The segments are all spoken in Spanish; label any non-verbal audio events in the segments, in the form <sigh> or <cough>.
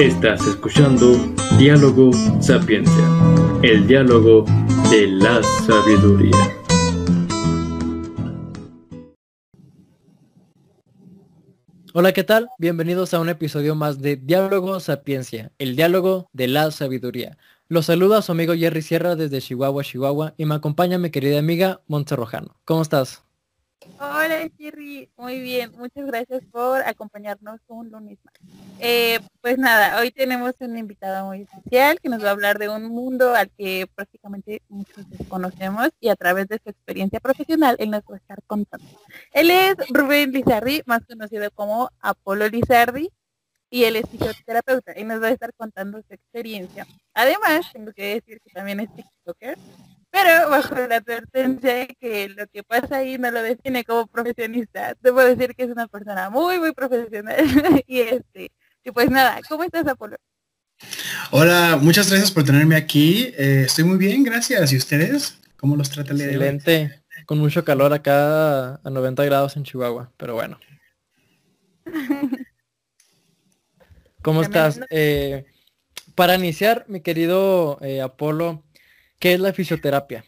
Estás escuchando Diálogo Sapiencia, el diálogo de la sabiduría. Hola, ¿qué tal? Bienvenidos a un episodio más de Diálogo Sapiencia, el diálogo de la sabiduría. Los saluda su amigo Jerry Sierra desde Chihuahua, Chihuahua, y me acompaña mi querida amiga Montse Rojano. ¿Cómo estás? Hola Jerry, muy bien, muchas gracias por acompañarnos un lunes más. Eh, pues nada, hoy tenemos una invitada muy especial que nos va a hablar de un mundo al que prácticamente muchos desconocemos y a través de su experiencia profesional él nos va a estar contando. Él es Rubén Lizardi, más conocido como Apolo Lizardi, y él es fisioterapeuta y nos va a estar contando su experiencia. Además, tengo que decir que también es TikToker pero bajo la advertencia de que lo que pasa ahí no lo define como profesionista. Te puedo decir que es una persona muy, muy profesional. <laughs> y este, y pues nada, ¿cómo estás, Apolo? Hola, muchas gracias por tenerme aquí. Eh, estoy muy bien, gracias. ¿Y ustedes? ¿Cómo los trata el día Excelente. Con mucho calor acá a 90 grados en Chihuahua, pero bueno. <laughs> ¿Cómo estás? Eh, para iniciar, mi querido eh, Apolo, ¿Qué es la fisioterapia?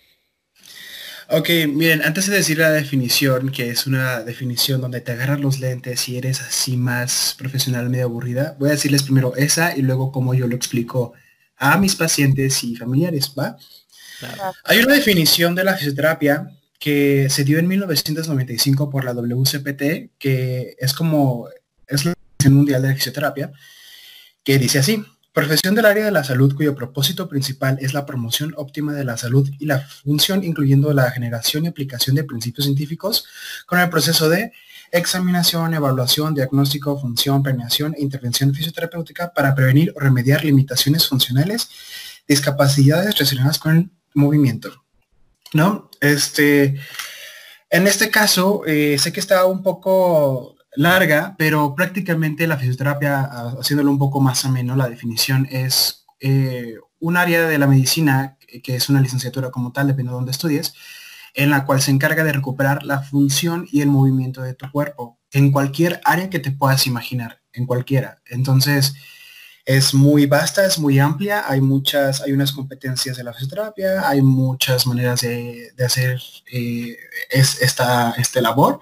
Ok, miren, antes de decir la definición, que es una definición donde te agarras los lentes y eres así más profesional, medio aburrida, voy a decirles primero esa y luego cómo yo lo explico a mis pacientes y familiares, ¿va? Hay una definición de la fisioterapia que se dio en 1995 por la WCPT, que es como, es la Mundial de la Fisioterapia, que dice así, Profesión del área de la salud cuyo propósito principal es la promoción óptima de la salud y la función incluyendo la generación y aplicación de principios científicos con el proceso de examinación, evaluación, diagnóstico, función, premiación e intervención fisioterapéutica para prevenir o remediar limitaciones funcionales, discapacidades relacionadas con el movimiento. ¿No? Este, en este caso, eh, sé que está un poco larga, pero prácticamente la fisioterapia, haciéndolo un poco más ameno, la definición es eh, un área de la medicina que es una licenciatura como tal, depende de dónde estudies, en la cual se encarga de recuperar la función y el movimiento de tu cuerpo en cualquier área que te puedas imaginar, en cualquiera. Entonces, es muy vasta, es muy amplia, hay muchas, hay unas competencias de la fisioterapia, hay muchas maneras de, hacer eh, esta, este labor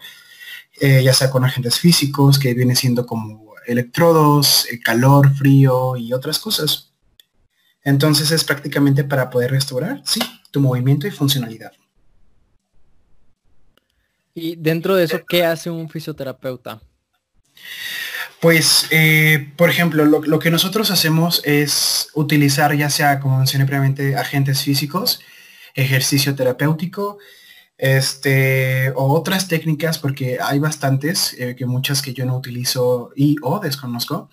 eh, ya sea con agentes físicos, que viene siendo como electrodos, eh, calor, frío y otras cosas. Entonces es prácticamente para poder restaurar, sí, tu movimiento y funcionalidad. Y dentro de eso, ¿qué hace un fisioterapeuta? Pues, eh, por ejemplo, lo, lo, que nosotros hacemos es utilizar, ya sea, como mencioné previamente, agentes físicos, ejercicio terapéutico, este, o otras técnicas, porque hay bastantes, eh, que muchas que yo no utilizo y o desconozco,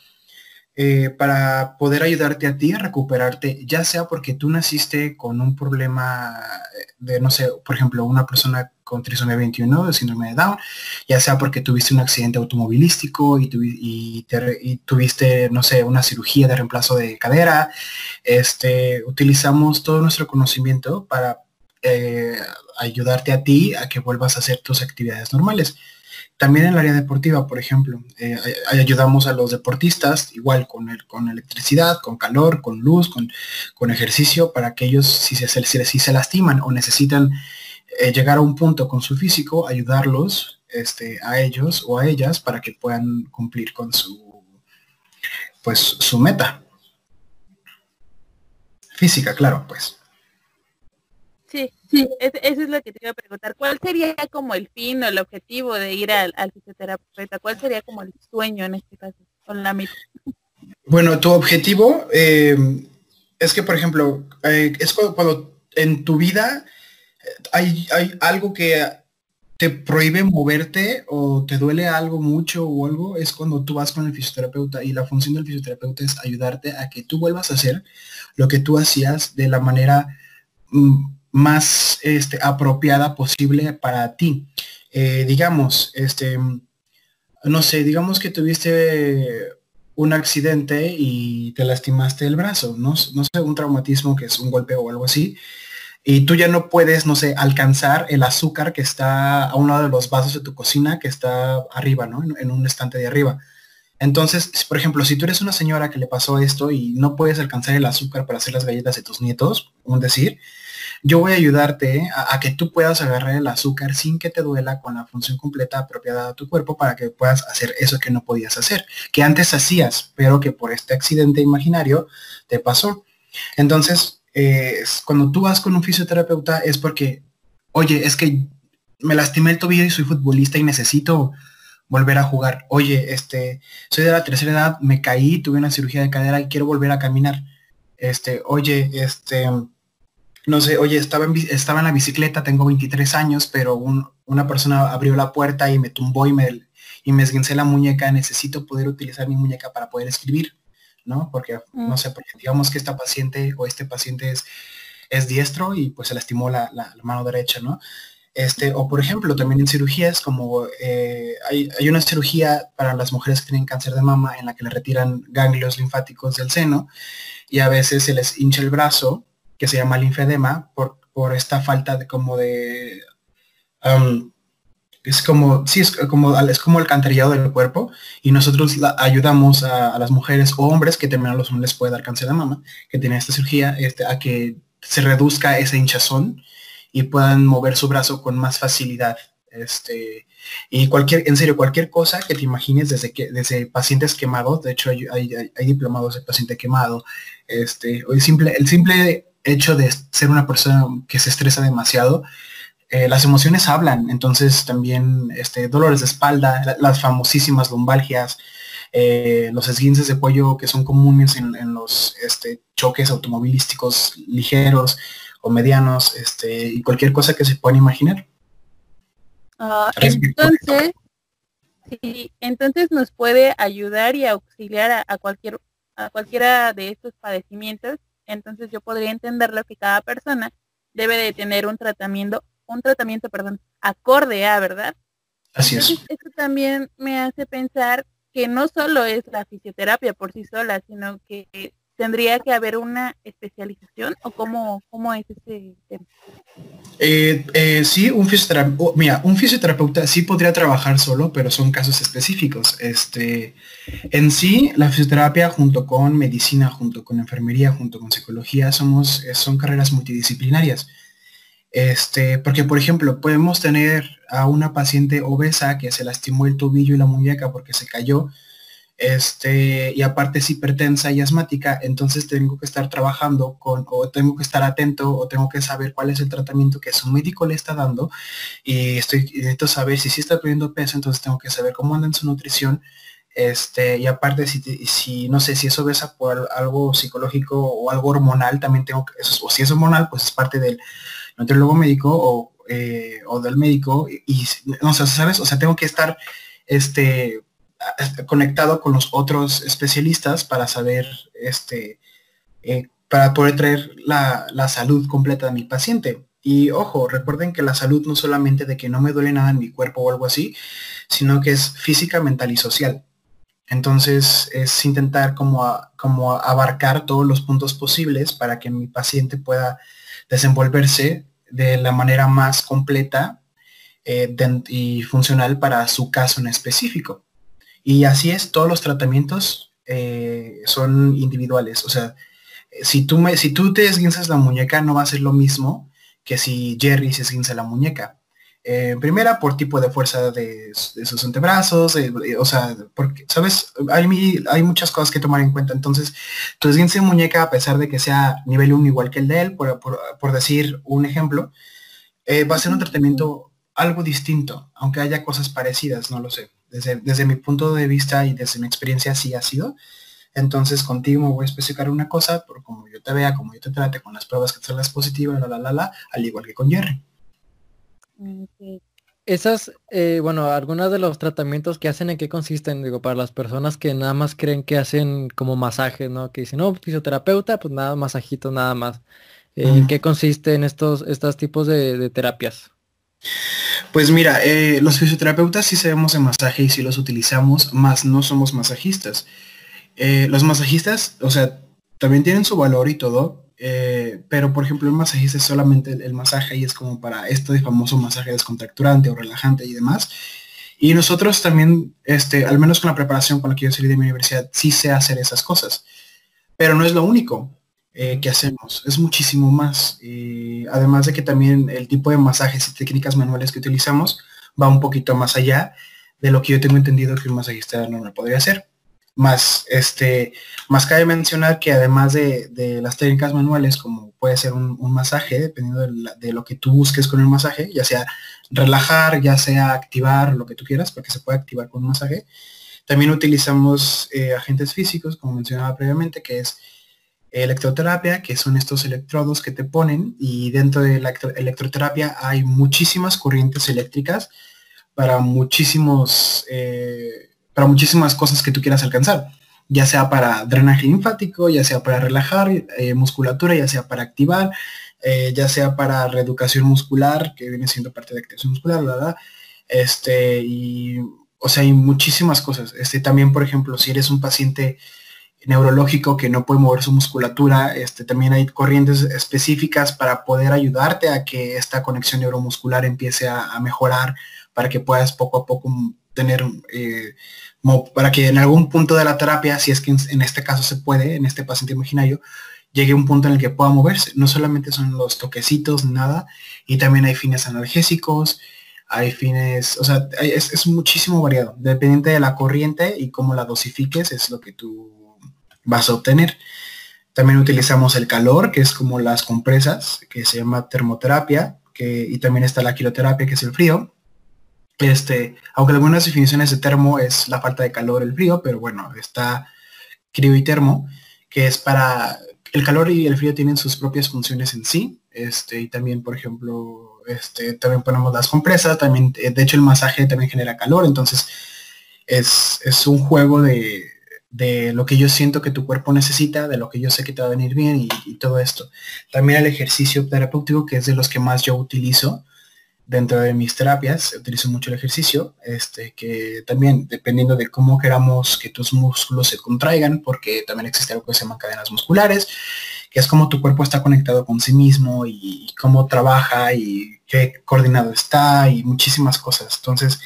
eh, para poder ayudarte a ti a recuperarte, ya sea porque tú naciste con un problema de, no sé, por ejemplo, una persona con trisomía 21, de síndrome de Down, ya sea porque tuviste un accidente automovilístico y, y, tuviste, no sé, una cirugía de reemplazo de cadera, este, utilizamos todo nuestro conocimiento para eh, ayudarte a ti a que vuelvas a hacer tus actividades normales. También en el área deportiva, por ejemplo, eh, ayudamos a los deportistas igual con, el, con electricidad, con calor, con luz, con, con ejercicio, para que ellos si se, si, se lastiman o necesitan eh, llegar a un punto con su físico, ayudarlos este, a ellos o a ellas para que puedan cumplir con su, pues, su meta. Física, claro, pues. Sí, eso es lo que te iba a preguntar. ¿Cuál sería como el fin o el objetivo de ir al, fisioterapeuta? ¿Cuál sería como el sueño en este caso con la misma? Bueno, tu objetivo eh, es que, por ejemplo, eh, es cuando, en tu vida eh, hay, hay algo que te prohíbe moverte o te duele algo mucho o algo, es cuando tú vas con el fisioterapeuta y la función del fisioterapeuta es ayudarte a que tú vuelvas a hacer lo que tú hacías de la manera mm, más este, apropiada posible para ti. Eh, digamos, este, no sé, digamos que tuviste un accidente y te lastimaste el brazo, no, no sé, un traumatismo que es un golpe o algo así, y tú ya no puedes, no sé, alcanzar el azúcar que está a un lado de los vasos de tu cocina, que está arriba, ¿no? En, un estante de arriba. Entonces, por ejemplo, si tú eres una señora que le pasó esto y no puedes alcanzar el azúcar para hacer las galletas de tus nietos, un decir, yo voy a ayudarte a, que tú puedas agarrar el azúcar sin que te duela con la función completa apropiada a tu cuerpo para que puedas hacer eso que no podías hacer, que antes hacías, pero que por este accidente imaginario te pasó. Entonces, eh, cuando tú vas con un fisioterapeuta es porque, oye, es que me lastimé el tobillo y soy futbolista y necesito volver a jugar. Oye, este, soy de la tercera edad, me caí, tuve una cirugía de cadera y quiero volver a caminar. Este, oye, este, no sé, oye, estaba en, estaba en la bicicleta, tengo 23 años, pero una persona abrió la puerta y me tumbó y me, y me esguincé la muñeca, necesito poder utilizar mi muñeca para poder escribir, ¿no? Porque, no mm. sé, porque digamos que esta paciente o este paciente es, es diestro y pues se lastimó la, la mano derecha, ¿no? Este, o por ejemplo, también en cirugías, como eh, hay, una cirugía para las mujeres que tienen cáncer de mama en la que le retiran ganglios linfáticos del seno y a veces se les hincha el brazo, que se llama linfedema, por, por esta falta de como de... es como, sí, es como, es como el canterillado del cuerpo y nosotros ayudamos a, las mujeres o hombres que también los hombres les puede dar cáncer de mama, que tienen esta cirugía, este, a que se reduzca esa hinchazón y puedan mover su brazo con más facilidad. Este, y cualquier, en serio, cualquier cosa que te imagines desde que, desde pacientes quemados, de hecho hay, hay, diplomados de paciente quemado, este, el simple, el simple hecho de ser una persona que se estresa demasiado, eh, las emociones hablan, entonces también este, dolores de espalda, las famosísimas lumbalgias, eh, los esguinces de cuello que son comunes en, en los este, choques automovilísticos ligeros, o medianos, este, y cualquier cosa que se puedan imaginar. Ah, entonces, sí, entonces nos puede ayudar y auxiliar a, cualquier a cualquiera de estos padecimientos. Entonces yo podría entenderlo que cada persona debe de tener un tratamiento, un tratamiento, perdón, acorde a, ¿verdad? Así es. Eso también me hace pensar que no solo es la fisioterapia por sí sola, sino que ¿Tendría que haber una especialización o cómo, cómo es ese tema? Eh, eh, sí, un fisioterapeuta, oh, mira, un fisioterapeuta sí podría trabajar solo, pero son casos específicos. Este, en sí, la fisioterapia junto con medicina, junto con enfermería, junto con psicología, somos, son carreras multidisciplinarias. Este, porque por ejemplo, podemos tener a una paciente obesa que se lastimó el tobillo y la muñeca porque se cayó, este, y aparte es hipertensa y asmática, entonces tengo que estar trabajando con, o tengo que estar atento, o tengo que saber cuál es el tratamiento que su médico le está dando, y estoy, necesito saber si sí está perdiendo peso, entonces tengo que saber cómo anda en su nutrición, este, y aparte si, si no sé si es obesa por algo psicológico o algo hormonal, también tengo que, o si es hormonal, pues es parte del nutriólogo médico o, eh, o del médico, y, no sé, ¿sabes? O sea, tengo que estar, este, conectado con los otros especialistas para saber, este, eh, para poder traer la, salud completa de mi paciente. Y ojo, recuerden que la salud no solamente de que no me duele nada en mi cuerpo o algo así, sino que es física, mental y social. Entonces es intentar como, como abarcar todos los puntos posibles para que mi paciente pueda desenvolverse de la manera más completa eh, y funcional para su caso en específico. Y así es, todos los tratamientos eh, son individuales. O sea, si tú, me, si tú te esguinzas la muñeca, no va a ser lo mismo que si Jerry se esguinza la muñeca. Eh, primera, por tipo de fuerza de, sus antebrazos, o sea, porque, ¿sabes? Hay, hay muchas cosas que tomar en cuenta. Entonces, tu esguince muñeca, a pesar de que sea nivel 1 igual que el de él, por, por, decir un ejemplo, eh, va a ser un tratamiento algo distinto, aunque haya cosas parecidas, no lo sé desde, mi punto de vista y desde mi experiencia así ha sido. Entonces contigo me voy a especificar una cosa, por como yo te vea, como yo te trate con las pruebas que salgas positivas, la, la, la, la, al igual que con Jerry. Esas, eh, bueno, algunos de los tratamientos que hacen, ¿en qué consisten? Digo, para las personas que nada más creen que hacen como masajes, ¿no? Que dicen, no, fisioterapeuta, pues nada, masajito, nada más. ¿En qué consisten estos, estos tipos de terapias? Pues mira, eh, los fisioterapeutas sí sabemos de masaje y sí los utilizamos, más no somos masajistas. Eh, los masajistas, o sea, también tienen su valor y todo, eh, pero por ejemplo el masajista es solamente el, masaje y es como para este famoso masaje descontracturante o relajante y demás. Y nosotros también, este, al menos con la preparación con la que yo salí de mi universidad, sí sé hacer esas cosas. Pero no es lo único eh, que hacemos, es muchísimo más. además de que también el tipo de masajes y técnicas manuales que utilizamos va un poquito más allá de lo que yo tengo entendido que un masajista no podría hacer. Más, este, más cabe mencionar que además de, las técnicas manuales, como puede ser un, masaje, dependiendo de, lo que tú busques con el masaje, ya sea relajar, ya sea activar, lo que tú quieras, porque se puede activar con un masaje. También utilizamos eh, agentes físicos, como mencionaba previamente, que es electroterapia, que son estos electrodos que te ponen, y dentro de la electroterapia hay muchísimas corrientes eléctricas para muchísimos eh, para muchísimas cosas que tú quieras alcanzar, ya sea para drenaje linfático, ya sea para relajar eh, musculatura, ya sea para activar, eh, ya sea para reeducación muscular, que viene siendo parte de activación muscular, ¿verdad? Este, y, o sea, hay muchísimas cosas. Este, también, por ejemplo, si eres un paciente neurológico que no puede mover su musculatura, este, también hay corrientes específicas para poder ayudarte a que esta conexión neuromuscular empiece a, mejorar, para que puedas poco a poco tener eh, para que en algún punto de la terapia, si es que en, este caso se puede, en este paciente imaginario, llegue un punto en el que pueda moverse. No solamente son los toquecitos, nada, y también hay fines analgésicos, hay fines, o sea, es, muchísimo variado. Dependiente de la corriente y cómo la dosifiques, es lo que tú vas a obtener. También utilizamos el calor, que es como las compresas, que se llama termoterapia, que, y también está la quiroterapia, que es el frío. Este, aunque algunas definiciones de termo es la falta de calor, el frío, pero bueno, está crío y termo, que es para el calor y el frío tienen sus propias funciones en sí. Este, y también, por ejemplo, este, también ponemos las compresas, también, eh, de hecho el masaje también genera calor, entonces es, es un juego de, de, lo que yo siento que tu cuerpo necesita, de lo que yo sé que te va a venir bien y, todo esto. También el ejercicio terapéutico, que es de los que más yo utilizo, dentro de mis terapias utilizo mucho el ejercicio, este, que también dependiendo de cómo queramos que tus músculos se contraigan, porque también existe algo que se llama cadenas musculares, que es como tu cuerpo está conectado con sí mismo y, cómo trabaja y qué coordinado está y muchísimas cosas. Entonces,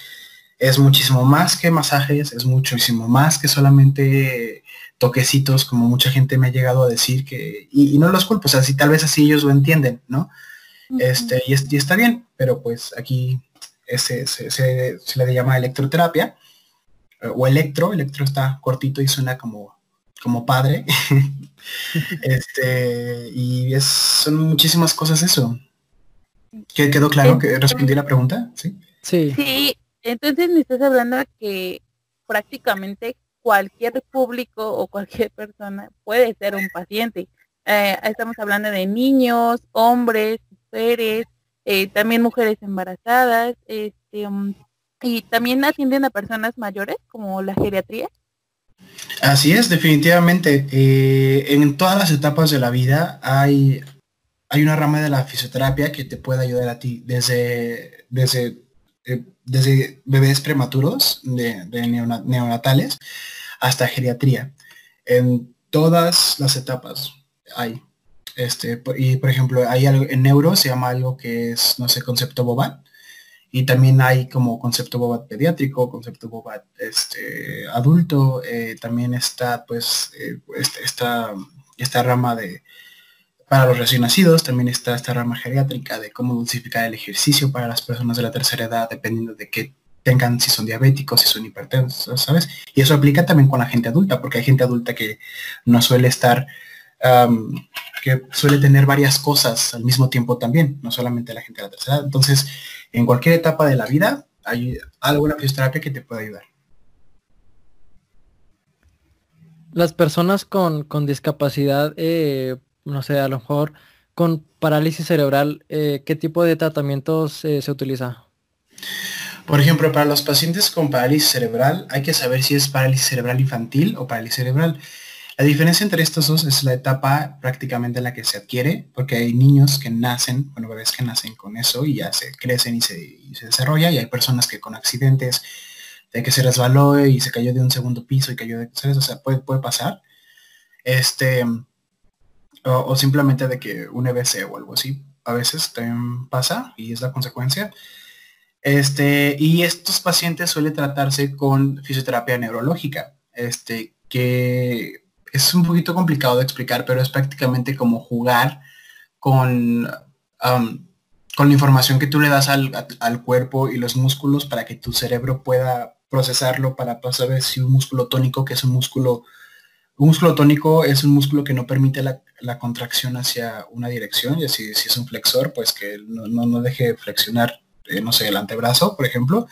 es muchísimo más que masajes, es muchísimo más que solamente toquecitos, como mucha gente me ha llegado a decir que, y, y no los culpo, o sea, si tal vez así ellos lo entienden, ¿no? Este, y, está bien, pero pues aquí ese, se, le llama electroterapia eh, o electro, electro está cortito y suena como, como padre. <laughs> este, y es, son muchísimas cosas eso. ¿Qué, ¿Quedó claro que respondí la pregunta? Sí. Sí. Sí, entonces me estás hablando que prácticamente cualquier público o cualquier persona puede ser un paciente. Eh, estamos hablando de niños, hombres, mujeres, eh, también mujeres embarazadas, este, um, y también atienden a personas mayores como la geriatría. Así es, definitivamente. Eh, en todas las etapas de la vida hay, hay una rama de la fisioterapia que te puede ayudar a ti desde, desde, eh, desde bebés prematuros, de, neonatales, hasta geriatría. En todas las etapas hay. Este, y por ejemplo, hay algo en neuro se llama algo que es, no sé, concepto Bobat. Y también hay como concepto Bobat pediátrico, concepto Bobat este, adulto. Eh, también está pues eh, este, esta, esta rama de para los recién nacidos, también está esta rama geriátrica de cómo dosificar el ejercicio para las personas de la tercera edad, dependiendo de qué tengan, si son diabéticos, si son hipertensos, ¿sabes? Y eso aplica también con la gente adulta, porque hay gente adulta que no suele estar que suele tener varias cosas al mismo tiempo también, no solamente la gente de la tercera edad. Entonces, en cualquier etapa de la vida hay alguna fisioterapia que te puede ayudar. Las personas con, discapacidad, eh, no sé, a lo mejor con parálisis cerebral, eh, ¿qué tipo de tratamientos eh, se utiliza? Por ejemplo, para los pacientes con parálisis cerebral hay que saber si es parálisis cerebral infantil o parálisis cerebral. La diferencia entre estos dos es la etapa prácticamente en la que se adquiere, porque hay niños que nacen, bueno, bebés que nacen con eso y ya se crecen y se, y se desarrolla, y hay personas que con accidentes de que se resbaló y se cayó de un segundo piso y cayó de o sea, puede, puede pasar. Este, o, simplemente de que un EBC o algo así, a veces también pasa y es la consecuencia. Este, y estos pacientes suelen tratarse con fisioterapia neurológica, este, que es un poquito complicado de explicar, pero es prácticamente como jugar con, con la información que tú le das al, al, cuerpo y los músculos para que tu cerebro pueda procesarlo para saber si un músculo tónico, que es un músculo, un músculo tónico es un músculo que no permite la, contracción hacia una dirección, y si, si es un flexor, pues que no, no, deje flexionar, eh, no sé, el antebrazo, por ejemplo,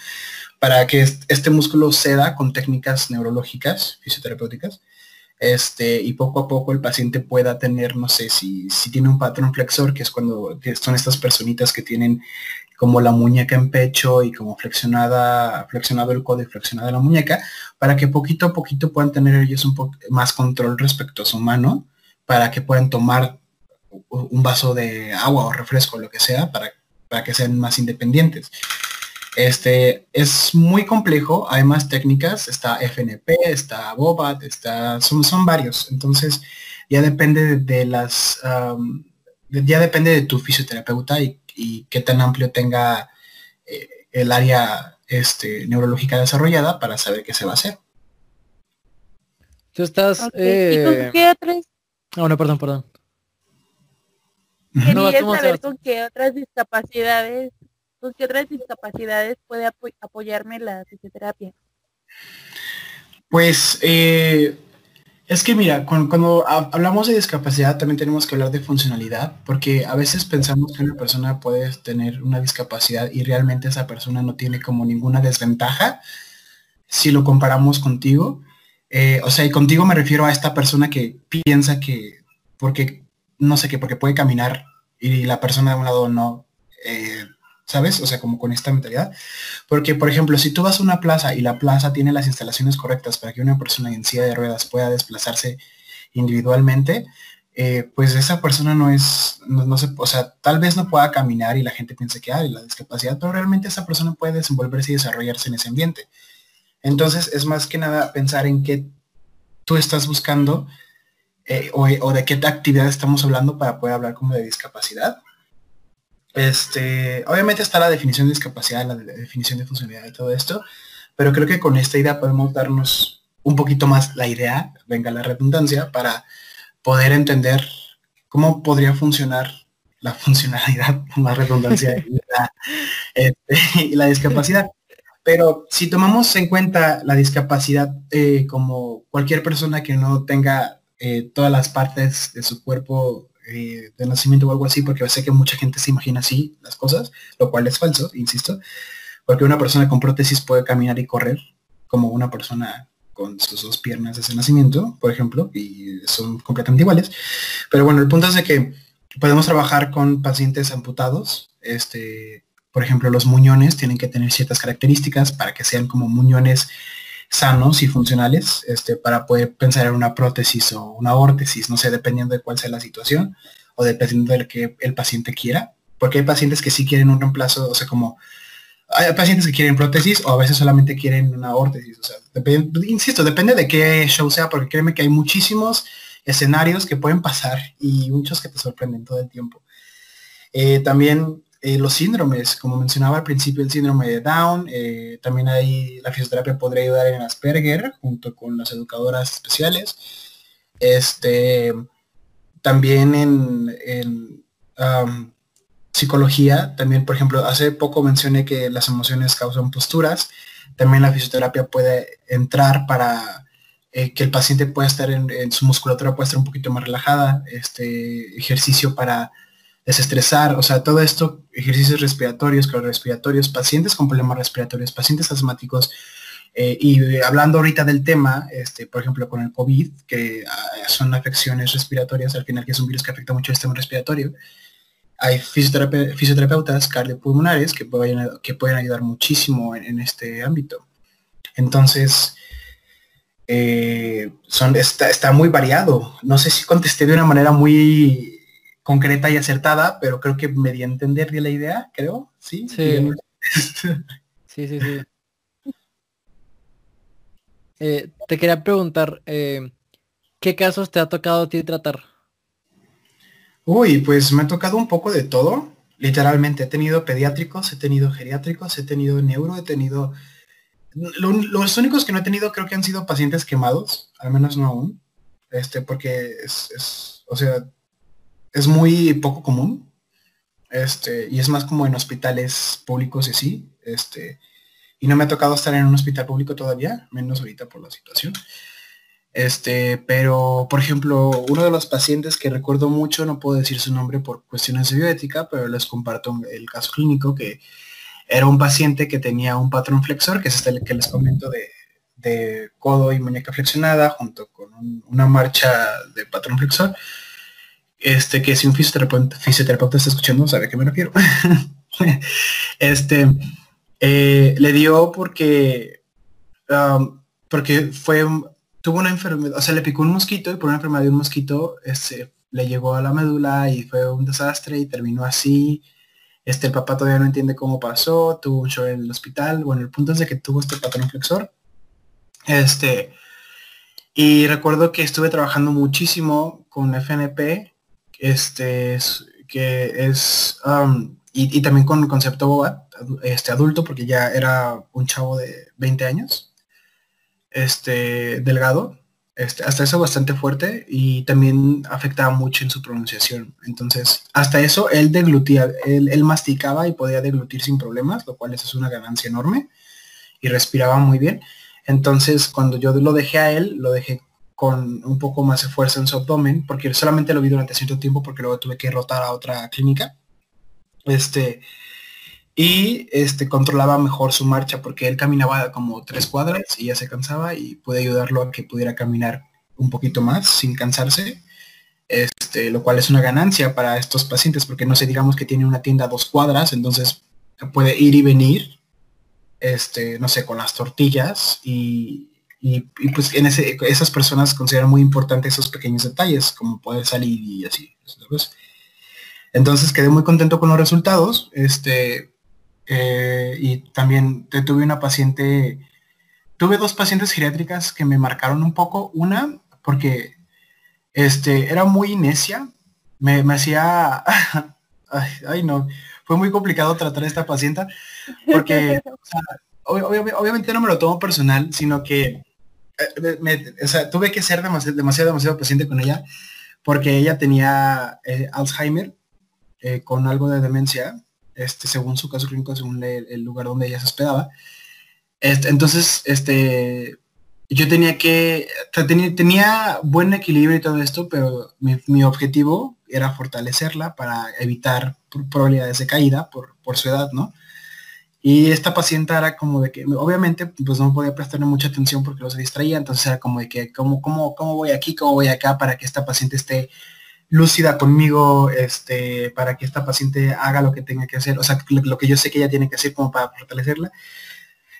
para que este músculo ceda con técnicas neurológicas, fisioterapéuticas, este, y poco a poco el paciente pueda tener, no sé, si, si tiene un patrón flexor, que es cuando son estas personitas que tienen como la muñeca en pecho y como flexionada, flexionado el codo y flexionada la muñeca, para que poquito a poquito puedan tener ellos un poco más control respecto a su mano, para que puedan tomar un vaso de agua o refresco, lo que sea, para, para que sean más independientes. Este es muy complejo, hay más técnicas, está FNP, está Bobat, está, son, son varios. Entonces, ya depende de, las, ya depende de tu fisioterapeuta y, qué tan amplio tenga eh, el área este, neurológica desarrollada para saber qué se va a hacer. Tú estás... Eh... qué otras? Ah, no, perdón, perdón. Quería saber con qué otras discapacidades ¿Con qué otras discapacidades puede apoyarme la fisioterapia? Pues eh, es que mira, cuando, hablamos de discapacidad también tenemos que hablar de funcionalidad, porque a veces pensamos que una persona puede tener una discapacidad y realmente esa persona no tiene como ninguna desventaja si lo comparamos contigo. Eh, o sea, y contigo me refiero a esta persona que piensa que, porque, no sé qué, porque puede caminar y la persona de un lado no, eh, ¿sabes? O sea, como con esta mentalidad. Porque, por ejemplo, si tú vas a una plaza y la plaza tiene las instalaciones correctas para que una persona en silla de ruedas pueda desplazarse individualmente, eh, pues esa persona no es, no, se, o sea, tal vez no pueda caminar y la gente piense que hay la discapacidad, pero realmente esa persona puede desenvolverse y desarrollarse en ese ambiente. Entonces, es más que nada pensar en qué tú estás buscando eh, o, o de qué actividad estamos hablando para poder hablar como de discapacidad este, obviamente está la definición de discapacidad, la, definición de funcionalidad y todo esto, pero creo que con esta idea podemos darnos un poquito más la idea, venga la redundancia, para poder entender cómo podría funcionar la funcionalidad, <laughs> más redundancia este, y la, discapacidad. Pero si tomamos en cuenta la discapacidad eh, como cualquier persona que no tenga eh, todas las partes de su cuerpo eh, de nacimiento o algo así, porque sé que mucha gente se imagina así las cosas, lo cual es falso, insisto, porque una persona con prótesis puede caminar y correr como una persona con sus dos piernas desde nacimiento, por ejemplo, y son completamente iguales. Pero bueno, el punto es de que podemos trabajar con pacientes amputados. Este, por ejemplo, los muñones tienen que tener ciertas características para que sean como muñones sanos y funcionales este, para poder pensar en una prótesis o una órtesis, no sé, dependiendo de cuál sea la situación o dependiendo de lo que el paciente quiera. Porque hay pacientes que sí quieren un reemplazo, o sea, como hay pacientes que quieren prótesis o a veces solamente quieren una órtesis. O sea, insisto, depende de qué show sea, porque créeme que hay muchísimos escenarios que pueden pasar y muchos que te sorprenden todo el tiempo. Eh, también eh, los síndromes, como mencionaba al principio, el síndrome de Down, eh, también hay la fisioterapia podría ayudar en Asperger junto con las educadoras especiales. Este, también en, psicología, también por ejemplo, hace poco mencioné que las emociones causan posturas, también la fisioterapia puede entrar para eh, que el paciente pueda estar en, en, su musculatura pueda estar un poquito más relajada, este ejercicio para desestresar, o sea, todo esto, ejercicios respiratorios, respiratorios, pacientes con problemas respiratorios, pacientes asmáticos, eh, y hablando ahorita del tema, este, por ejemplo, con el COVID, que ah, son afecciones respiratorias, al final que es un virus que afecta mucho el sistema respiratorio, hay fisioterapeutas cardiopulmonares que pueden, que pueden ayudar muchísimo en, este ámbito. Entonces, eh, son, está, está muy variado. No sé si contesté de una manera muy concreta y acertada, pero creo que me di a entender la idea, creo, ¿sí? Sí, <laughs> sí, sí. sí. Eh, te quería preguntar, eh, ¿qué casos te ha tocado a ti tratar? Uy, pues me ha tocado un poco de todo. literalmente. He tenido pediátricos, he tenido geriátricos, he tenido neuro, he tenido... los únicos que no he tenido creo que han sido pacientes quemados, al menos no aún. Este, porque es, es o sea, es muy poco común. Este, y es más como en hospitales públicos y así. Este, y no me ha tocado estar en un hospital público todavía, menos ahorita por la situación. Este, pero por ejemplo, uno de los pacientes que recuerdo mucho, no puedo decir su nombre por cuestiones de bioética, pero les comparto el caso clínico que era un paciente que tenía un patrón flexor, que es este que les comento de, de codo y muñeca flexionada, junto con una marcha de patrón flexor. Este, que si un fisioterapeuta, fisioterapeuta está escuchando, sabe a qué me refiero. <laughs> este, eh, le dio porque, um, porque fue, tuvo una enfermedad, o sea, le picó un mosquito y por una enfermedad de un mosquito, este, le llegó a la médula y fue un desastre y terminó así. Este, el papá todavía no entiende cómo pasó, tuvo un show en el hospital. Bueno, el punto es de que tuvo este patrón flexor. Este, y recuerdo que estuve trabajando muchísimo con FNP, este, que es, um, y, también con el concepto BOA, este adulto, porque ya era un chavo de 20 años, este, delgado, este, hasta eso bastante fuerte y también afectaba mucho en su pronunciación. Entonces, hasta eso él deglutía, él, él masticaba y podía deglutir sin problemas, lo cual es una ganancia enorme y respiraba muy bien. Entonces, cuando yo lo dejé a él, lo dejé con un poco más de fuerza en su abdomen, porque solamente lo vi durante cierto tiempo porque luego tuve que rotar a otra clínica. Este, y este controlaba mejor su marcha porque él caminaba como tres cuadras y ya se cansaba y pude ayudarlo a que pudiera caminar un poquito más sin cansarse. Este, lo cual es una ganancia para estos pacientes porque no sé, digamos que tiene una tienda a dos cuadras, entonces puede ir y venir, este, no sé, con las tortillas y, y, pues en ese, esas personas consideran muy importantes esos pequeños detalles, como poder salir y así. Entonces quedé muy contento con los resultados. Este, eh, y también tuve una paciente, tuve dos pacientes geriátricas que me marcaron un poco. Una, porque este, era muy necia, me, hacía, <laughs> ay, no, fue muy complicado tratar a esta paciente, porque obviamente no me lo tomo personal, sino que o sea, tuve que ser demasiado, demasiado, paciente con ella, porque ella tenía eh, Alzheimer eh, con algo de demencia este, según su caso clínico, según el, lugar donde ella se hospedaba. Entonces, este, yo tenía que, tenía, tenía, buen equilibrio y todo esto, pero mi, objetivo era fortalecerla para evitar probabilidades de caída por, por su edad, ¿no? Y esta paciente era como de que, obviamente, pues no podía prestarle mucha atención porque no se distraía, entonces era como de que, ¿cómo, cómo, cómo voy aquí, cómo voy acá para que esta paciente esté lúcida conmigo, este, para que esta paciente haga lo que tenga que hacer, o sea, lo, que yo sé que ella tiene que hacer como para fortalecerla.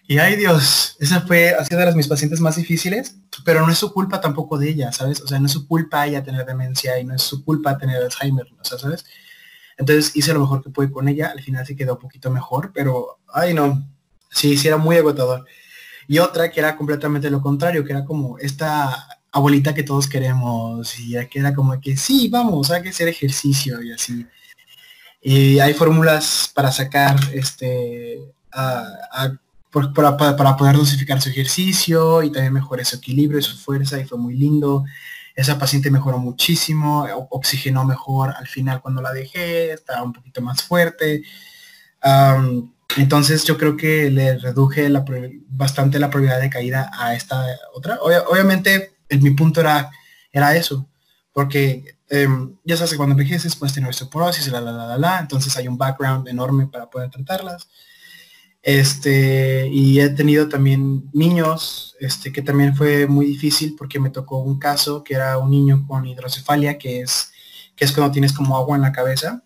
Y ay Dios, esa fue, ha sido de las mis pacientes más difíciles, pero no es su culpa tampoco de ella, ¿sabes? O sea, no es su culpa ella tener demencia y no es su culpa tener Alzheimer, o sea, ¿sabes? Entonces hice lo mejor que pude con ella, al final sí quedó un poquito mejor, pero, ay no, sí, sí era muy agotador. Y otra que era completamente lo contrario, que era como esta abuelita que todos queremos y que era como que sí, vamos, hay que hacer ejercicio y así. Y hay fórmulas para sacar este para, para, poder dosificar su ejercicio y también mejorar su equilibrio y su fuerza y fue muy lindo. Esa paciente mejoró muchísimo, oxigenó mejor al final cuando la dejé, estaba un poquito más fuerte. entonces yo creo que le reduje bastante la probabilidad de caída a esta otra. obviamente mi punto era, era eso, porque em, ya sabes que cuando envejeces puedes tener osteoporosis, la, la, la, la, la, entonces hay un background enorme para poder tratarlas. Este, y he tenido también niños, este, que también fue muy difícil porque me tocó un caso que era un niño con hidrocefalia, que es, que es cuando tienes como agua en la cabeza,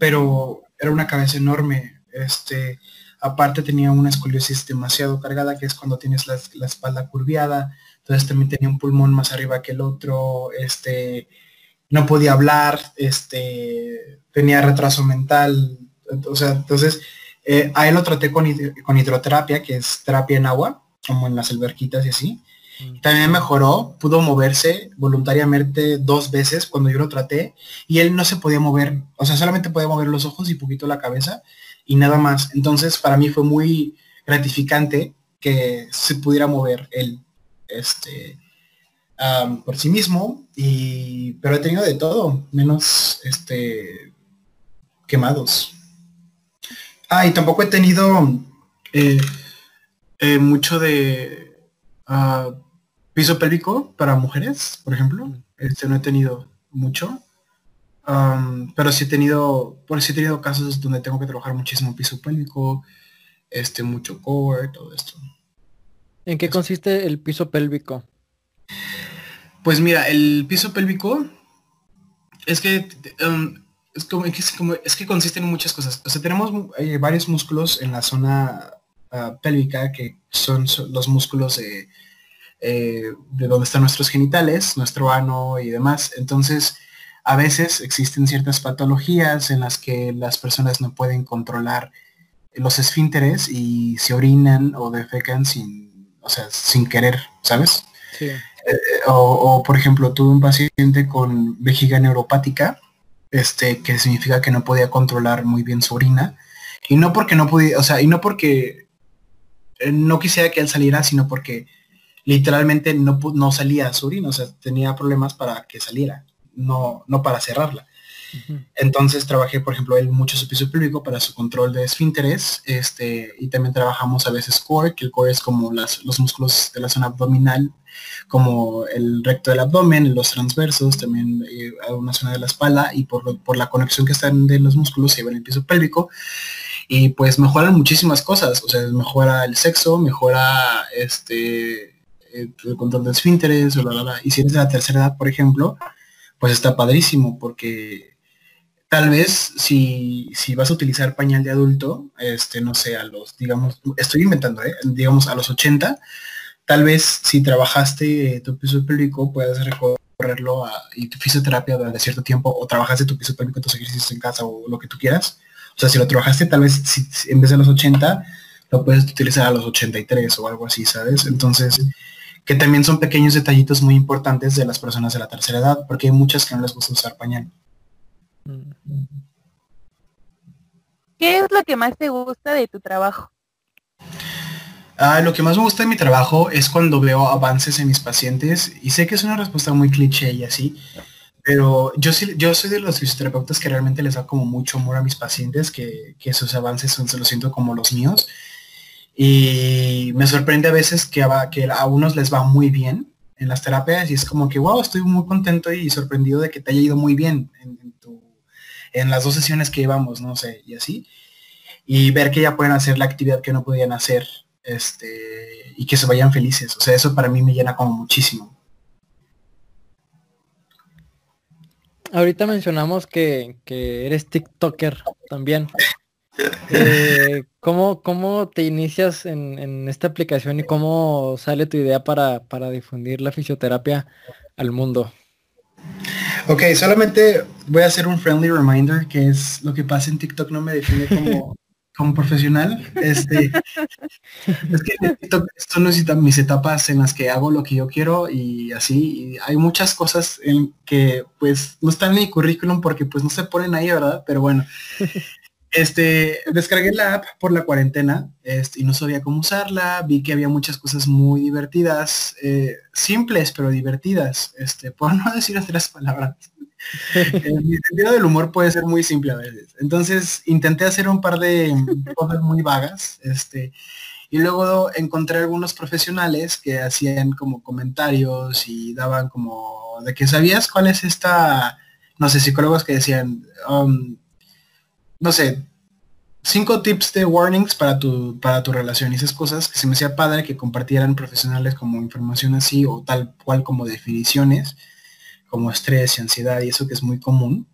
pero era una cabeza enorme, este, aparte tenía una escoliosis demasiado cargada, que es cuando tienes la, la espalda curviada, entonces también tenía un pulmón más arriba que el otro, este, no podía hablar, este, tenía retraso mental, o sea, entonces eh, a él lo traté con, con hidroterapia, que es terapia en agua, como en las alberquitas y así, Mm. También mejoró, pudo moverse voluntariamente dos veces cuando yo lo traté y él no se podía mover, o sea, solamente podía mover los ojos y poquito la cabeza y nada más. Entonces para mí fue muy gratificante que se pudiera mover él este, por sí mismo, y, pero he tenido de todo, menos este, quemados. Ah, y tampoco he tenido eh, eh, mucho de ah, piso pélvico para mujeres, por ejemplo. Este no he tenido mucho. pero sí he tenido, por sí he tenido casos donde tengo que trabajar muchísimo piso pélvico, este, mucho core, todo esto. ¿En qué consiste el piso pélvico? Pues mira, el piso pélvico es que um, es como, es que consiste en muchas cosas. O sea, tenemos eh, varios músculos en la zona ah, pélvica que son, los músculos de, eh, de donde están nuestros genitales, nuestro ano y demás. Entonces, a veces existen ciertas patologías en las que las personas no pueden controlar los esfínteres y se orinan o defecan sin, o sea, sin querer, ¿sabes? Sí. Eh, o, por ejemplo, tuve un paciente con vejiga neuropática, este, que significa que no podía controlar muy bien su orina. Y no porque no podía, o sea, y no porque eh, no quisiera que él saliera, sino porque literalmente no, no salía su orina, o sea, tenía problemas para que saliera, no, no para cerrarla. Entonces trabajé, por ejemplo, él mucho su piso público para su control de esfínteres, este, y también trabajamos a veces core, que el core es como las, los músculos de la zona abdominal, como el recto del abdomen, los transversos, también eh, una zona de la espalda, y por, por la conexión que están de los músculos se lleva el piso pélvico. Y pues mejoran muchísimas cosas, o sea, mejora el sexo, mejora este el control de esfínteres, y si eres de la tercera edad, por ejemplo, pues está padrísimo porque tal vez si, si vas a utilizar pañal de adulto, este, no sé, a los, digamos, estoy inventando, ¿eh? digamos, a los 80, tal vez si trabajaste tu piso pélvico, puedes recorrerlo a, y tu fisioterapia durante cierto tiempo, o trabajaste tu piso pélvico, tus ejercicios en casa o lo que tú quieras. O sea, si lo trabajaste, tal vez si, en vez de los 80, lo puedes utilizar a los 83 o algo así, ¿sabes? Entonces, que también son pequeños detallitos muy importantes de las personas de la tercera edad, porque hay muchas que no les gusta usar pañal. ¿Qué es lo que más te gusta de tu trabajo? Ah, lo que más me gusta de mi trabajo es cuando veo avances en mis pacientes y sé que es una respuesta muy cliché y así, pero yo, sí, yo soy de los fisioterapeutas que realmente les da como mucho amor a mis pacientes, que, que esos avances son, se los siento como los míos. Y me sorprende a veces que a, que a unos les va muy bien en las terapias y es como que, wow, estoy muy contento y sorprendido de que te haya ido muy bien en, en las dos sesiones que llevamos, no sé, y así. Y ver que ya pueden hacer la actividad que no podían hacer, este, y que se vayan felices. O sea, eso para mí me llena como muchísimo. Ahorita mencionamos que, eres TikToker también. <laughs> Eh, ¿cómo, ¿cómo, te inicias en, en, esta aplicación y cómo sale tu idea para, para difundir la fisioterapia al mundo? Ok, solamente voy a hacer un friendly reminder que es lo que pasa en TikTok no me define como, <laughs> como profesional. Este, <laughs> es que TikTok esto necesita mis etapas en las que hago lo que yo quiero y así. hay muchas cosas en que pues no están en mi currículum porque pues no se ponen ahí, ¿verdad? Pero bueno. Este, descargué la app por la cuarentena este, y no sabía cómo usarla. Vi que había muchas cosas muy divertidas, eh, simples pero divertidas, este, por no decir otras palabras. Mi sentido del humor puede ser muy simple a veces. Entonces intenté hacer un par de cosas muy vagas, este, y luego encontré algunos profesionales que hacían como comentarios y daban como de que sabías cuál es esta, no sé, psicólogos que decían, um, no sé, cinco tips de warnings para tu, para tu relación. Y esas cosas que se me hacía padre que compartieran profesionales como información así o tal cual como definiciones, como estrés y ansiedad y eso que es muy común.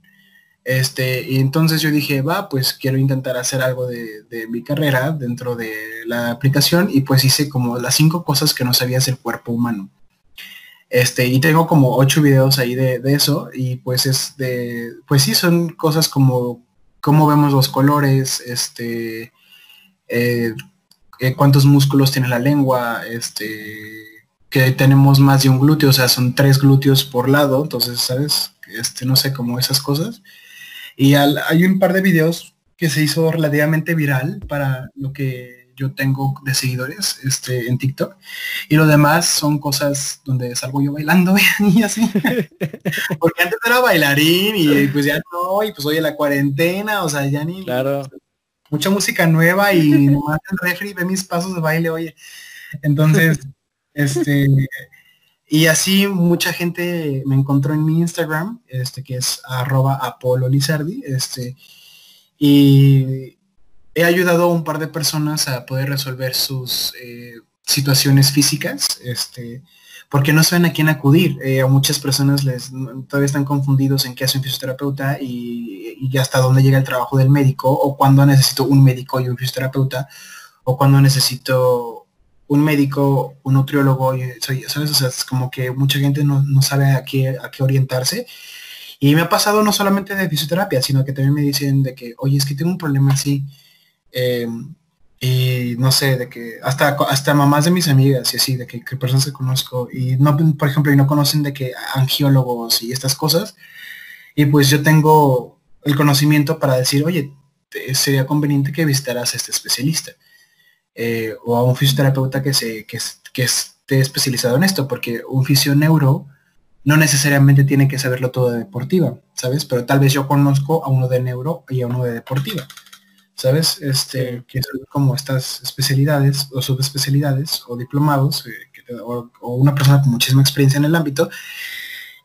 Este, y entonces yo dije, va, pues quiero intentar hacer algo de, mi carrera dentro de la aplicación y pues hice como las cinco cosas que no sabías del cuerpo humano. Este, y tengo como ocho videos ahí de, eso y pues es de, pues sí, son cosas como cómo vemos los colores, este, eh, eh, cuántos músculos tiene la lengua, este, que tenemos más de un glúteo, o sea, son tres glúteos por lado, entonces, ¿sabes? Este, no sé, como esas cosas. Y hay un par de videos que se hizo relativamente viral para lo que yo tengo de seguidores este, en TikTok. Y lo demás son cosas donde salgo yo bailando <laughs> y así. <laughs> Porque antes era bailarín y pues ya no, y pues oye la cuarentena, o sea, ya ni claro. mucha música nueva y nomás el refri ve mis pasos de baile, oye. Entonces, <laughs> este y así mucha gente me encontró en mi Instagram, este que es arroba Apolo Lizardi, este, y he ayudado a un par de personas a poder resolver sus eh, situaciones físicas, este, porque no saben a quién acudir. Eh, a muchas personas les todavía están confundidos en qué hace un fisioterapeuta y, y, hasta dónde llega el trabajo del médico, o cuándo necesito un médico y un fisioterapeuta, o cuándo necesito un médico, un nutriólogo, ¿sabes? O sea, es como que mucha gente no, no sabe a qué, a qué orientarse. Y me ha pasado no solamente de fisioterapia, sino que también me dicen de que, oye, es que tengo un problema así eh, y no sé, de que hasta, hasta mamás de mis amigas y así, de que, personas que conozco y no, por ejemplo, y no conocen de que angiólogos y estas cosas. Y pues yo tengo el conocimiento para decir, oye, sería conveniente que visitaras a este especialista. Eh, o a un fisioterapeuta que, se, que, que esté especializado en esto, porque un fisioneuro no necesariamente tiene que saberlo todo de deportiva, ¿sabes? Pero tal vez yo conozco a uno de neuro y a uno de deportiva. ¿sabes? Este, que son como estas especialidades o subespecialidades o diplomados eh, o, una persona con muchísima experiencia en el ámbito.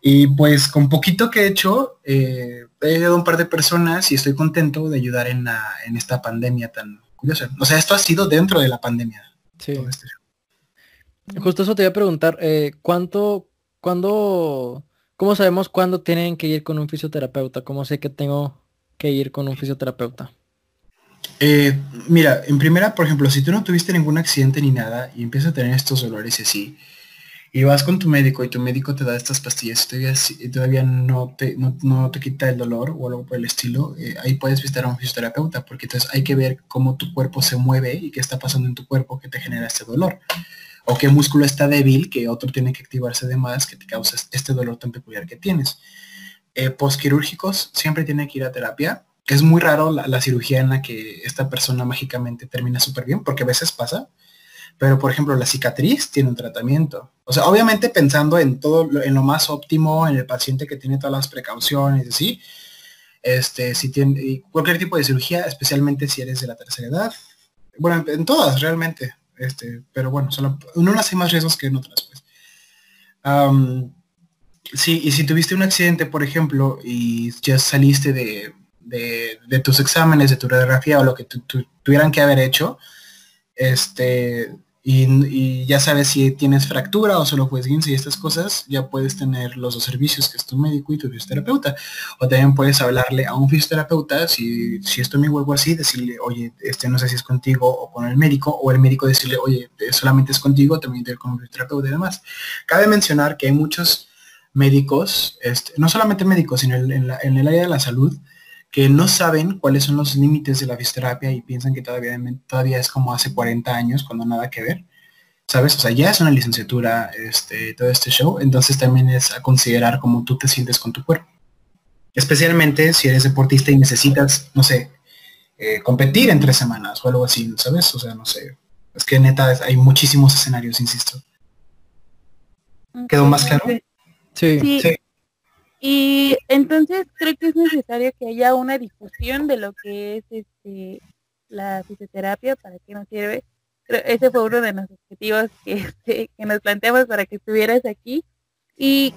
Y pues con poquito que he hecho, eh, he ayudado a un par de personas y estoy contento de ayudar en, la, en esta pandemia tan O sea, esto ha sido dentro de la pandemia. Sí. Este Justo eso te voy a preguntar, eh, ¿cuánto, cuándo, cómo sabemos cuándo tienen que ir con un fisioterapeuta? ¿Cómo sé que tengo que ir con un fisioterapeuta? Eh, mira, en primera, por ejemplo, si tú no tuviste ningún accidente ni nada y empiezas a tener estos dolores y así, y vas con tu médico y tu médico te da estas pastillas y todavía, todavía no, te, no, te quita el dolor o algo por el estilo, eh, ahí puedes visitar a un fisioterapeuta, porque entonces hay que ver cómo tu cuerpo se mueve y qué está pasando en tu cuerpo que te genera este dolor. O qué músculo está débil, que otro tiene que activarse de más, que te causa este dolor tan peculiar que tienes. Eh, postquirúrgicos siempre tiene que ir a terapia es muy raro la, cirugía en la que esta persona mágicamente termina súper bien, porque a veces pasa. Pero, por ejemplo, la cicatriz tiene un tratamiento. O sea, obviamente pensando en todo, en lo más óptimo, en el paciente que tiene todas las precauciones, así. Este, si tiene cualquier tipo de cirugía, especialmente si eres de la tercera edad. Bueno, en, todas realmente. Este, pero bueno, solo en unas hay más riesgos que en otras, pues. sí, y si tuviste un accidente, por ejemplo, y ya saliste de de, tus exámenes, de tu radiografía o lo que tuvieran que haber hecho, este, y, ya sabes si tienes fractura o solo fue esguince y estas cosas, ya puedes tener los dos servicios, que es tu médico y tu fisioterapeuta. O también puedes hablarle a un fisioterapeuta, si, si esto me vuelvo así, decirle, oye, este no sé si es contigo o con el médico, o el médico decirle, oye, solamente es contigo, también te con un fisioterapeuta y demás. Cabe mencionar que hay muchos médicos, este, no solamente médicos, sino en, en el área de la salud, que no saben cuáles son los límites de la fisioterapia y piensan que todavía, todavía es como hace 40 años, cuando nada que ver. ¿Sabes? O sea, ya es una licenciatura este, todo este show, entonces también es a considerar cómo tú te sientes con tu cuerpo. Especialmente si eres deportista y necesitas, no sé, eh, competir en tres semanas o algo así, ¿sabes? O sea, no sé. Es que neta hay muchísimos escenarios, insisto. ¿Quedó más claro? sí. sí. Y entonces creo que es necesario que haya una difusión de lo que es este la fisioterapia, para qué nos sirve. ese fue uno de los objetivos que, <laughs> este, que nos planteamos para que estuvieras aquí. Y,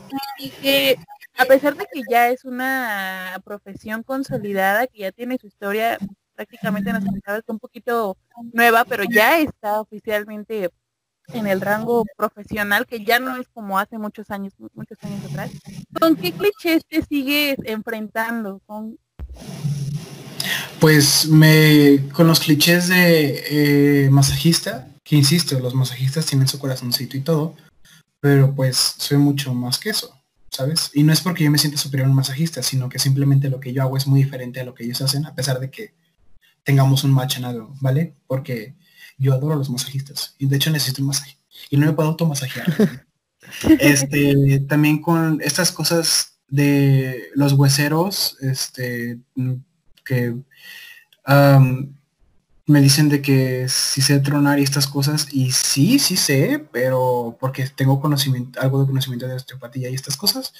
que a pesar de que ya es una profesión consolidada, que ya tiene su historia, prácticamente nos es un poquito nueva, pero ya está oficialmente en el rango profesional, que ya no es como hace muchos años, muchos años atrás. ¿Con qué clichés te sigues enfrentando? Con... Pues me con los clichés de eh, masajista, que insisto, los masajistas tienen su corazoncito y todo, pero pues soy mucho más que eso, ¿sabes? Y no es porque yo me sienta superior a un masajista, sino que simplemente lo que yo hago es muy diferente a lo que ellos hacen, a pesar de que tengamos un match en algo, ¿vale? Porque yo adoro a los masajistas y de hecho necesito un masaje. y no me puedo automasajear. <laughs> este, también con estas cosas de los hueseros, este, que me dicen de que si sé tronar y estas cosas, y sí, sí sé, pero porque tengo conocimiento, algo de conocimiento de osteopatía y estas cosas,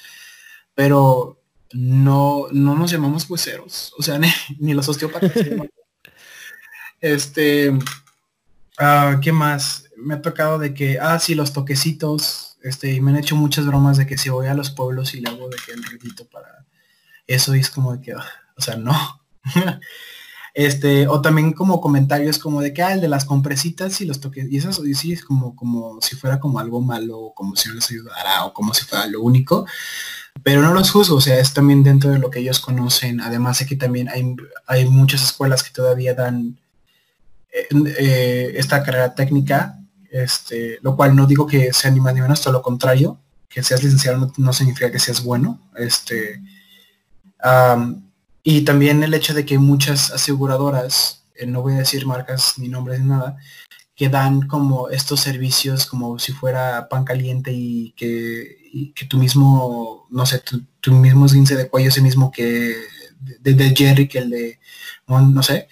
pero no, no nos llamamos hueseros, o sea, <laughs> ni, los osteópatas. <laughs> este, ah, ¿qué más? Me ha tocado de que, ah, sí, los toquecitos, este, y me han hecho muchas bromas de que si voy a los pueblos y le hago de que el ruidito para eso y es como de que, ah, o sea, no. <laughs> Este, o también como comentarios como de que, ah, el de las compresitas y los toques, y eso sí es como, como si fuera como algo malo, como si no les ayudara, o como si fuera lo único. Pero no los juzgo, o sea, es también dentro de lo que ellos conocen. Además de que también hay, hay muchas escuelas que todavía dan eh, esta carrera técnica, este, lo cual no digo que sea ni más ni menos, todo lo contrario, que seas licenciado no, significa que seas bueno. Este, y también el hecho de que muchas aseguradoras, eh, no voy a decir marcas ni nombres ni nada, que dan como estos servicios como si fuera pan caliente y que, que tú mismo, no sé, tu, mismo esguince de cuello ese mismo que de, Jerry, que el de, no, sé,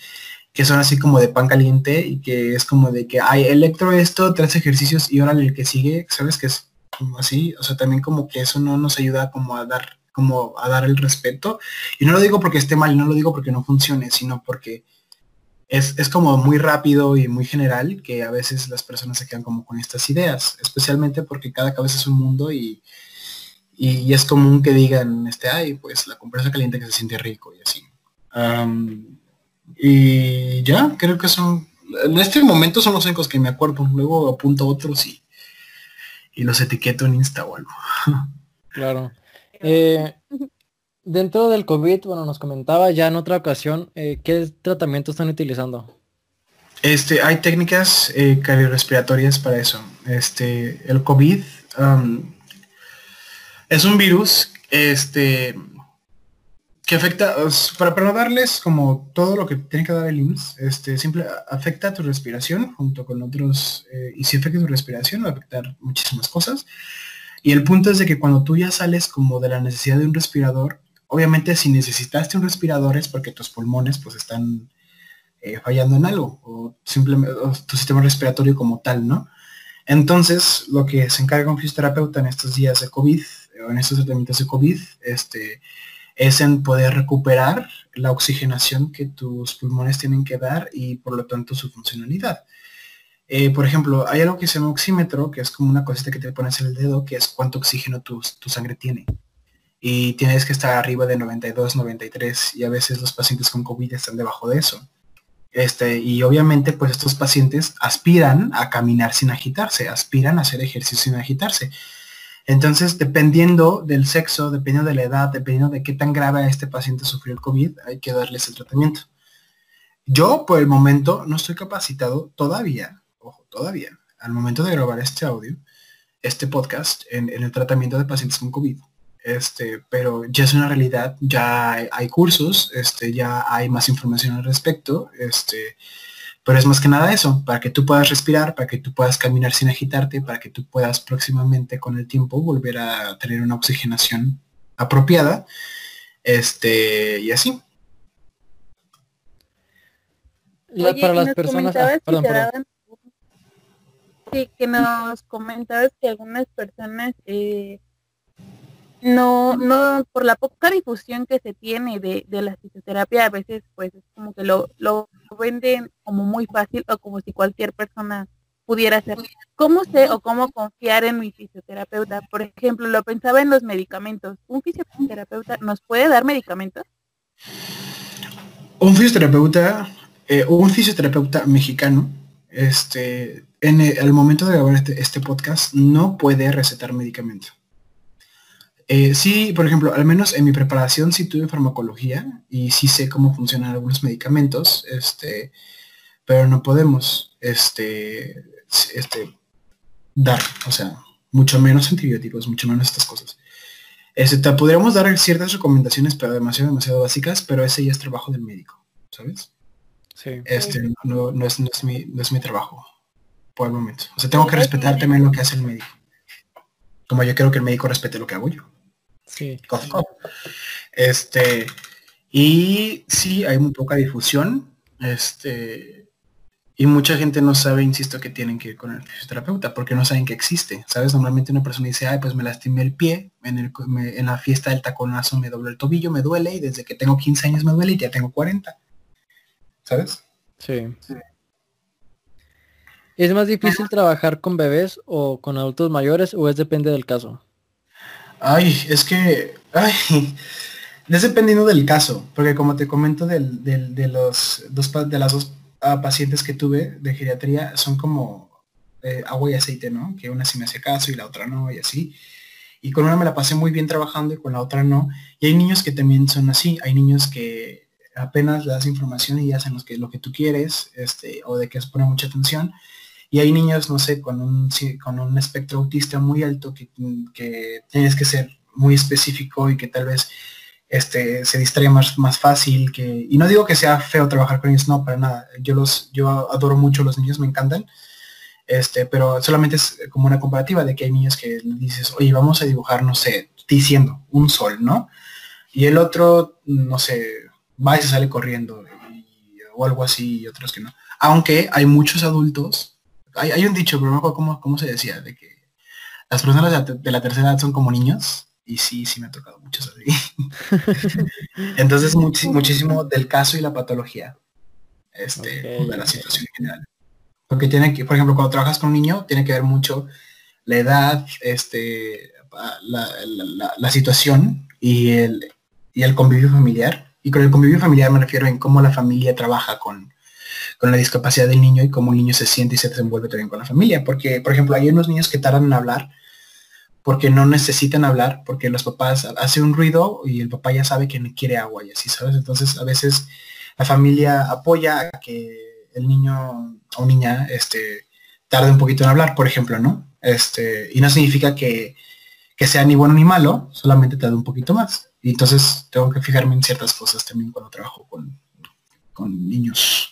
que son así como de pan caliente y que es como de que hay electro esto, tres ejercicios y ahora el que sigue, ¿sabes? Que es así, o sea, también como que eso no nos ayuda como a dar como a dar el respeto. Y no lo digo porque esté mal, no lo digo porque no funcione, sino porque es, como muy rápido y muy general que a veces las personas se quedan como con estas ideas, especialmente porque cada cabeza es un mundo y, y, es común que digan, este, ay, pues la compresa caliente que se siente rico y así. Y ya, creo que son, en este momento son los únicos que me acuerdo, luego apunto otros y, y los etiqueto en Insta o algo. <laughs> Claro. Eh, dentro del COVID, bueno, nos comentaba ya en otra ocasión, eh, ¿qué tratamiento están utilizando? Este, hay técnicas eh, cardiorrespiratorias para eso. Este, el COVID es un virus este, que afecta, para, para darles como todo lo que tiene que dar el IMSS, este, simple, afecta tu respiración junto con otros, eh, y si afecta tu respiración va a afectar muchísimas cosas. Y el punto es de que cuando tú ya sales como de la necesidad de un respirador, obviamente si necesitaste un respirador es porque tus pulmones pues están eh, fallando en algo, o simplemente tu sistema respiratorio como tal, ¿no? Entonces, lo que se encarga un fisioterapeuta en estos días de COVID, o en estos tratamientos de COVID, este, es en poder recuperar la oxigenación que tus pulmones tienen que dar y por lo tanto su funcionalidad. Eh, por ejemplo, hay algo que se llama oxímetro, que es como una cosita que te pones en el dedo, que es cuánto oxígeno tu, tu sangre tiene. Y tienes que estar arriba de 92, 93, y a veces los pacientes con COVID están debajo de eso. Este, y obviamente, pues estos pacientes aspiran a caminar sin agitarse, aspiran a hacer ejercicio sin agitarse. Entonces, dependiendo del sexo, dependiendo de la edad, dependiendo de qué tan grave este paciente sufrió el COVID, hay que darles el tratamiento. Yo, por el momento, no estoy capacitado todavía ojo, todavía, al momento de grabar este audio, este podcast, en, el tratamiento de pacientes con COVID. Este, pero ya es una realidad, ya hay, cursos, este, ya hay más información al respecto, este, pero es más que nada eso, para que tú puedas respirar, para que tú puedas caminar sin agitarte, para que tú puedas próximamente con el tiempo volver a tener una oxigenación apropiada, este, y así. para las personas, ah, que nos comentabas que algunas personas eh, no, no, por la poca difusión que se tiene de, la fisioterapia, a veces pues es como que lo, lo venden como muy fácil o como si cualquier persona pudiera hacer. ¿Cómo sé o cómo confiar en mi fisioterapeuta? Por ejemplo, lo pensaba en los medicamentos. ¿Un fisioterapeuta nos puede dar medicamentos? Un fisioterapeuta, eh, un fisioterapeuta mexicano, este, en el, momento de grabar este, este, podcast no puede recetar medicamento. Eh, sí, por ejemplo, al menos en mi preparación sí tuve farmacología y sí sé cómo funcionan algunos medicamentos, este, pero no podemos este, este, dar, o sea, mucho menos antibióticos, mucho menos estas cosas. Este, te podríamos dar ciertas recomendaciones, pero demasiado, demasiado básicas, pero ese ya es trabajo del médico, ¿sabes? Sí. Este no, es, no, es mi, no es mi trabajo por el momento. O sea, tengo que respetar también lo que hace el médico. Como yo quiero que el médico respete lo que hago yo. Sí. Este, y sí, hay muy poca difusión. Este, y mucha gente no sabe, insisto, que tienen que ir con el fisioterapeuta porque no saben que existe. ¿Sabes? Normalmente una persona dice, ay, pues me lastimé el pie, en, el, en la fiesta del taconazo me dobló el tobillo, me duele y desde que tengo 15 años me duele y ya tengo 40. ¿Sabes? Sí. ¿Es más difícil trabajar con bebés o con adultos mayores o es depende del caso? Ay, es que, ay, <laughs> es dependiendo del caso, porque como te comento del, de los dos de las dos ah, pacientes que tuve de geriatría son como eh, agua y aceite, ¿no? Que una sí me hace caso y la otra no, y así. Y con una me la pasé muy bien trabajando y con la otra no. Y hay niños que también son así, hay niños que apenas le das información y hacen lo que, lo que tú quieres, este, o de que se pone mucha atención y hay niños, no sé, con un, con un espectro autista muy alto que, tienes que ser muy específico y que tal vez este, se distrae más, más fácil. Que, y no digo que sea feo trabajar con ellos, no, para nada. Yo, los, yo adoro mucho los niños, me encantan. Este, pero solamente es como una comparativa de que hay niños que dices, oye, vamos a dibujar, no sé, diciendo un sol, ¿no? Y el otro, no sé, va y se sale corriendo o algo así y otros que no. Aunque hay muchos adultos hay, un dicho, pero no cómo, cómo se decía, de que las personas de la, tercera edad son como niños. Y sí, sí me ha tocado mucho así. <laughs> Entonces, muchísimo del caso y la patología. Este, de la situación en general. Porque tiene que, por ejemplo, cuando trabajas con un niño, tiene que ver mucho la edad, este, la, situación y el, y el convivio familiar. Y con el convivio familiar me refiero en cómo la familia trabaja con, con la discapacidad del niño y cómo un niño se siente y se desenvuelve también con la familia. Porque, por ejemplo, hay unos niños que tardan en hablar porque no necesitan hablar, porque los papás hacen un ruido y el papá ya sabe que quiere agua y así, ¿sabes? Entonces, a veces la familia apoya a que el niño o niña este, tarde un poquito en hablar, por ejemplo, ¿no? Este, y no significa que, que sea ni bueno ni malo, solamente tarda un poquito más. Y entonces tengo que fijarme en ciertas cosas también cuando trabajo con, con niños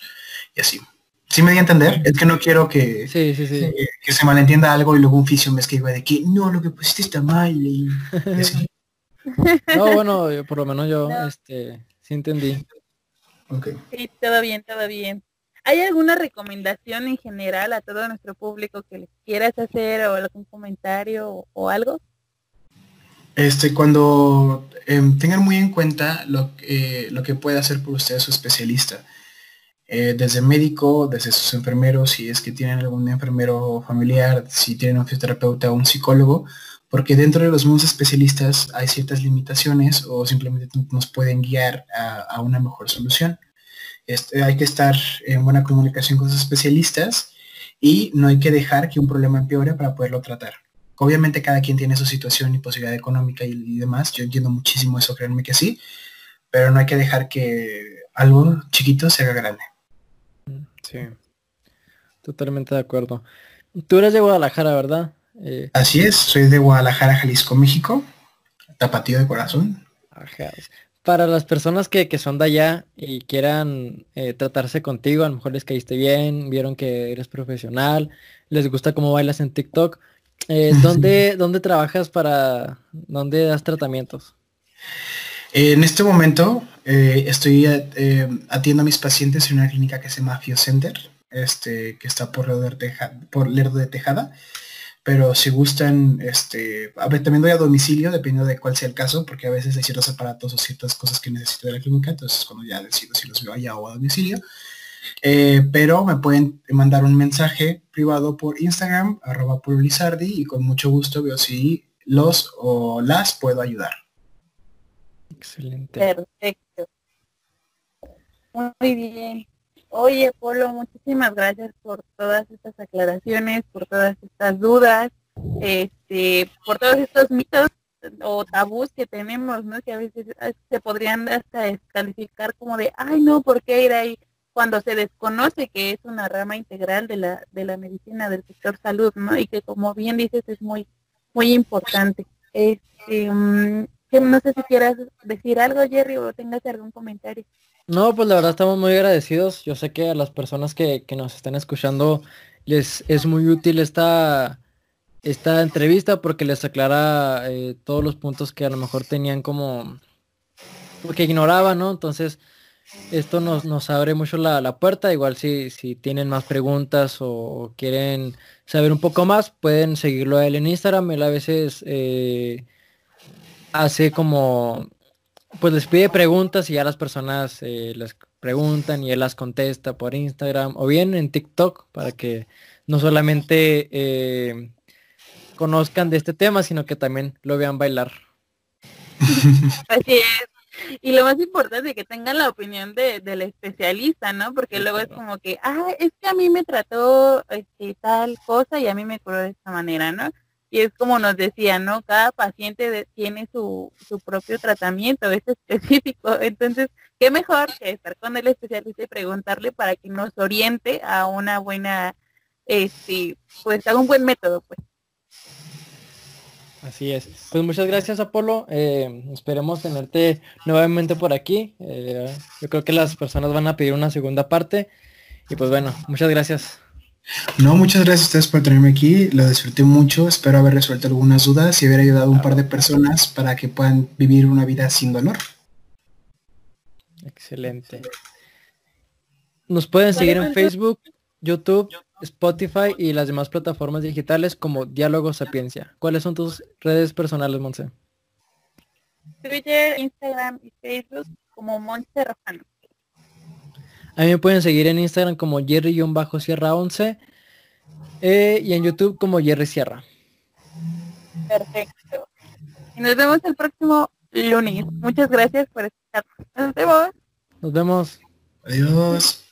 y así. ¿Sí me di a entender? Es que no quiero que, que, se malentienda algo y luego un fisio me escriba de que no, lo que pusiste está mal. Y, <laughs> no, bueno, por lo menos yo este, sí entendí. Okay. Sí, todo bien, todo bien. ¿Hay alguna recomendación en general a todo nuestro público que les quieras hacer o algún comentario o, algo? Este, cuando em, tengan muy en cuenta lo, eh, lo que puede hacer por ustedes su especialista. Eh, desde médico, desde sus enfermeros, si es que tienen algún enfermero familiar, si tienen un fisioterapeuta o un psicólogo, porque dentro de los mismos especialistas hay ciertas limitaciones o simplemente nos pueden guiar a, una mejor solución. Este, hay que estar en buena comunicación con los especialistas y no hay que dejar que un problema empeore para poderlo tratar. Obviamente cada quien tiene su situación y posibilidad económica y, demás. Yo entiendo muchísimo eso, créanme que sí, pero no hay que dejar que algo chiquito se haga grande. Sí, totalmente de acuerdo. Tú eres de Guadalajara, ¿verdad? Eh, Así es, soy de Guadalajara, Jalisco, México, tapatío de corazón. Para las personas que, son de allá y quieran eh, tratarse contigo, a lo mejor les caíste bien, vieron que eres profesional, les gusta cómo bailas en TikTok, eh, <laughs> ¿dónde, ¿dónde trabajas para, dónde das tratamientos? En este momento eh, estoy eh, atiendo a mis pacientes en una clínica que se llama Center, este, que está por Lerdo de, por Lerdo de Tejada. Pero si gustan, este, a ver, también doy a domicilio, dependiendo de cuál sea el caso, porque a veces hay ciertos aparatos o ciertas cosas que necesito de la clínica, entonces cuando ya decido si los veo allá o a domicilio. Eh, pero me pueden mandar un mensaje privado por Instagram, arroba Lizardi, y con mucho gusto veo si los o las puedo ayudar. Excelente. Perfecto. Muy bien. Oye, Polo, muchísimas gracias por todas estas aclaraciones, por todas estas dudas, este, por todos estos mitos o tabús que tenemos, ¿no? Que a veces ah, se podrían hasta descalificar como de, ay, no, ¿por qué ir ahí? Cuando se desconoce que es una rama integral de la, de la medicina del sector salud, ¿no? Y que como bien dices es muy, muy importante. Este, mm, no sé si quieras decir algo, Jerry, o tengas algún comentario. No, pues la verdad estamos muy agradecidos. Yo sé que a las personas que, nos están escuchando les es muy útil esta, esta entrevista porque les aclara eh, todos los puntos que a lo mejor tenían como que ignoraban, ¿no? Entonces, esto nos, nos abre mucho la, puerta. Igual si, si tienen más preguntas o, quieren saber un poco más, pueden seguirlo a él en Instagram. Él a veces eh, hace como, pues les pide preguntas y ya las personas eh, les preguntan y él las contesta por Instagram o bien en TikTok para que no solamente eh, conozcan de este tema, sino que también lo vean bailar. <laughs> Así es. Y lo más importante es que tengan la opinión de, del especialista, ¿no? Porque luego es como que, ah, es que a mí me trató este, tal cosa y a mí me curó de esta manera, ¿no? Y es como nos decía, ¿no? Cada paciente tiene su, su propio tratamiento, es específico. <laughs> Entonces, qué mejor que estar con el especialista y preguntarle para que nos oriente a una buena, este, pues a un buen método, pues. Así es. Pues muchas gracias, Apolo. Eh, esperemos tenerte nuevamente por aquí. Eh, yo creo que las personas van a pedir una segunda parte. Y pues bueno, muchas gracias. No, muchas gracias a ustedes por tenerme aquí. Lo disfruté mucho. Espero haber resuelto algunas dudas y haber ayudado a un par de personas para que puedan vivir una vida sin dolor. Excelente. Nos pueden seguir en Facebook, YouTube, Spotify y las demás plataformas digitales como Diálogo Sapiencia. ¿Cuáles son tus redes personales, Monse? Twitter, Instagram y Facebook como Monse Rojano. A mí me pueden seguir en Instagram como Jerry-Sierra 11 eh, y en YouTube como Jerry Sierra. Perfecto. Y nos vemos el próximo lunes. Muchas gracias por estar. Nos vemos. Nos vemos. Adiós.